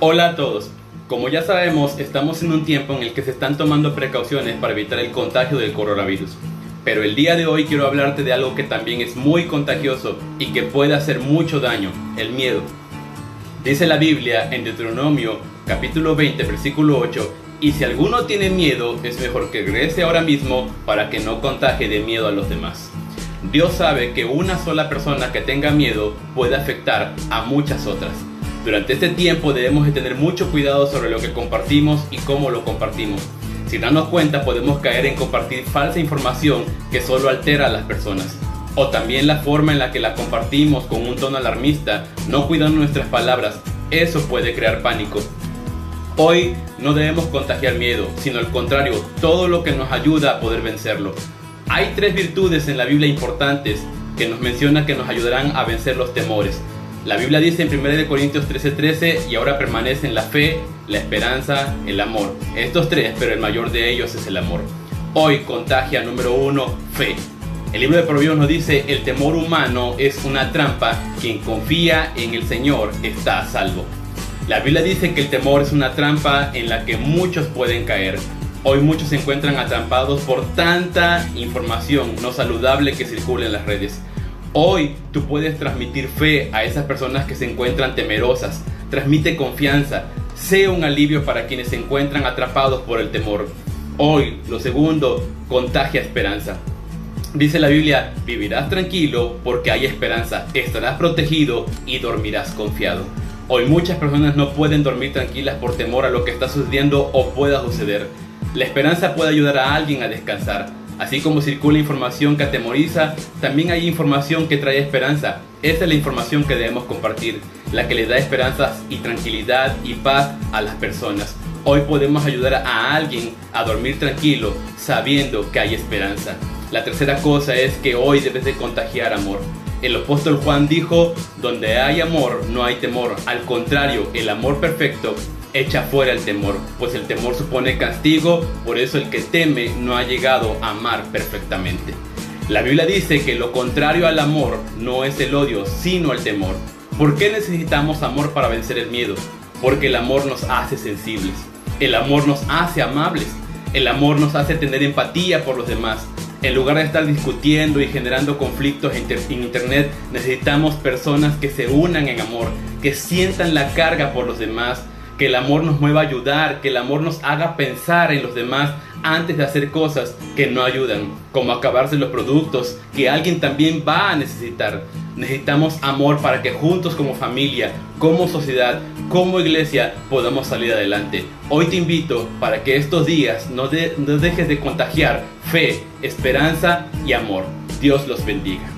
Hola a todos. Como ya sabemos, estamos en un tiempo en el que se están tomando precauciones para evitar el contagio del coronavirus. Pero el día de hoy quiero hablarte de algo que también es muy contagioso y que puede hacer mucho daño, el miedo. Dice la Biblia en Deuteronomio capítulo 20 versículo 8, y si alguno tiene miedo, es mejor que regrese ahora mismo para que no contagie de miedo a los demás. Dios sabe que una sola persona que tenga miedo puede afectar a muchas otras. Durante este tiempo debemos de tener mucho cuidado sobre lo que compartimos y cómo lo compartimos. Sin darnos cuenta podemos caer en compartir falsa información que solo altera a las personas. O también la forma en la que la compartimos con un tono alarmista, no cuidando nuestras palabras, eso puede crear pánico. Hoy no debemos contagiar miedo, sino al contrario, todo lo que nos ayuda a poder vencerlo. Hay tres virtudes en la Biblia importantes que nos menciona que nos ayudarán a vencer los temores. La Biblia dice en 1 Corintios 13:13 y ahora permanecen la fe, la esperanza, el amor. Estos tres, pero el mayor de ellos es el amor. Hoy contagia número uno, fe. El libro de Proverbios nos dice, el temor humano es una trampa, quien confía en el Señor está a salvo. La Biblia dice que el temor es una trampa en la que muchos pueden caer. Hoy muchos se encuentran atrapados por tanta información no saludable que circula en las redes. Hoy tú puedes transmitir fe a esas personas que se encuentran temerosas. Transmite confianza. Sea un alivio para quienes se encuentran atrapados por el temor. Hoy, lo segundo, contagia esperanza. Dice la Biblia, vivirás tranquilo porque hay esperanza, estarás protegido y dormirás confiado. Hoy muchas personas no pueden dormir tranquilas por temor a lo que está sucediendo o pueda suceder. La esperanza puede ayudar a alguien a descansar. Así como circula información que atemoriza, también hay información que trae esperanza. Esa es la información que debemos compartir, la que le da esperanza y tranquilidad y paz a las personas. Hoy podemos ayudar a alguien a dormir tranquilo sabiendo que hay esperanza. La tercera cosa es que hoy debes de contagiar amor. El apóstol Juan dijo, donde hay amor no hay temor. Al contrario, el amor perfecto echa fuera el temor, pues el temor supone castigo, por eso el que teme no ha llegado a amar perfectamente. La Biblia dice que lo contrario al amor no es el odio, sino el temor. ¿Por qué necesitamos amor para vencer el miedo? Porque el amor nos hace sensibles, el amor nos hace amables, el amor nos hace tener empatía por los demás. En lugar de estar discutiendo y generando conflictos en internet, necesitamos personas que se unan en amor, que sientan la carga por los demás, que el amor nos mueva a ayudar, que el amor nos haga pensar en los demás antes de hacer cosas que no ayudan, como acabarse los productos que alguien también va a necesitar. Necesitamos amor para que juntos como familia, como sociedad, como iglesia podamos salir adelante. Hoy te invito para que estos días no, no dejes de contagiar fe, esperanza y amor. Dios los bendiga.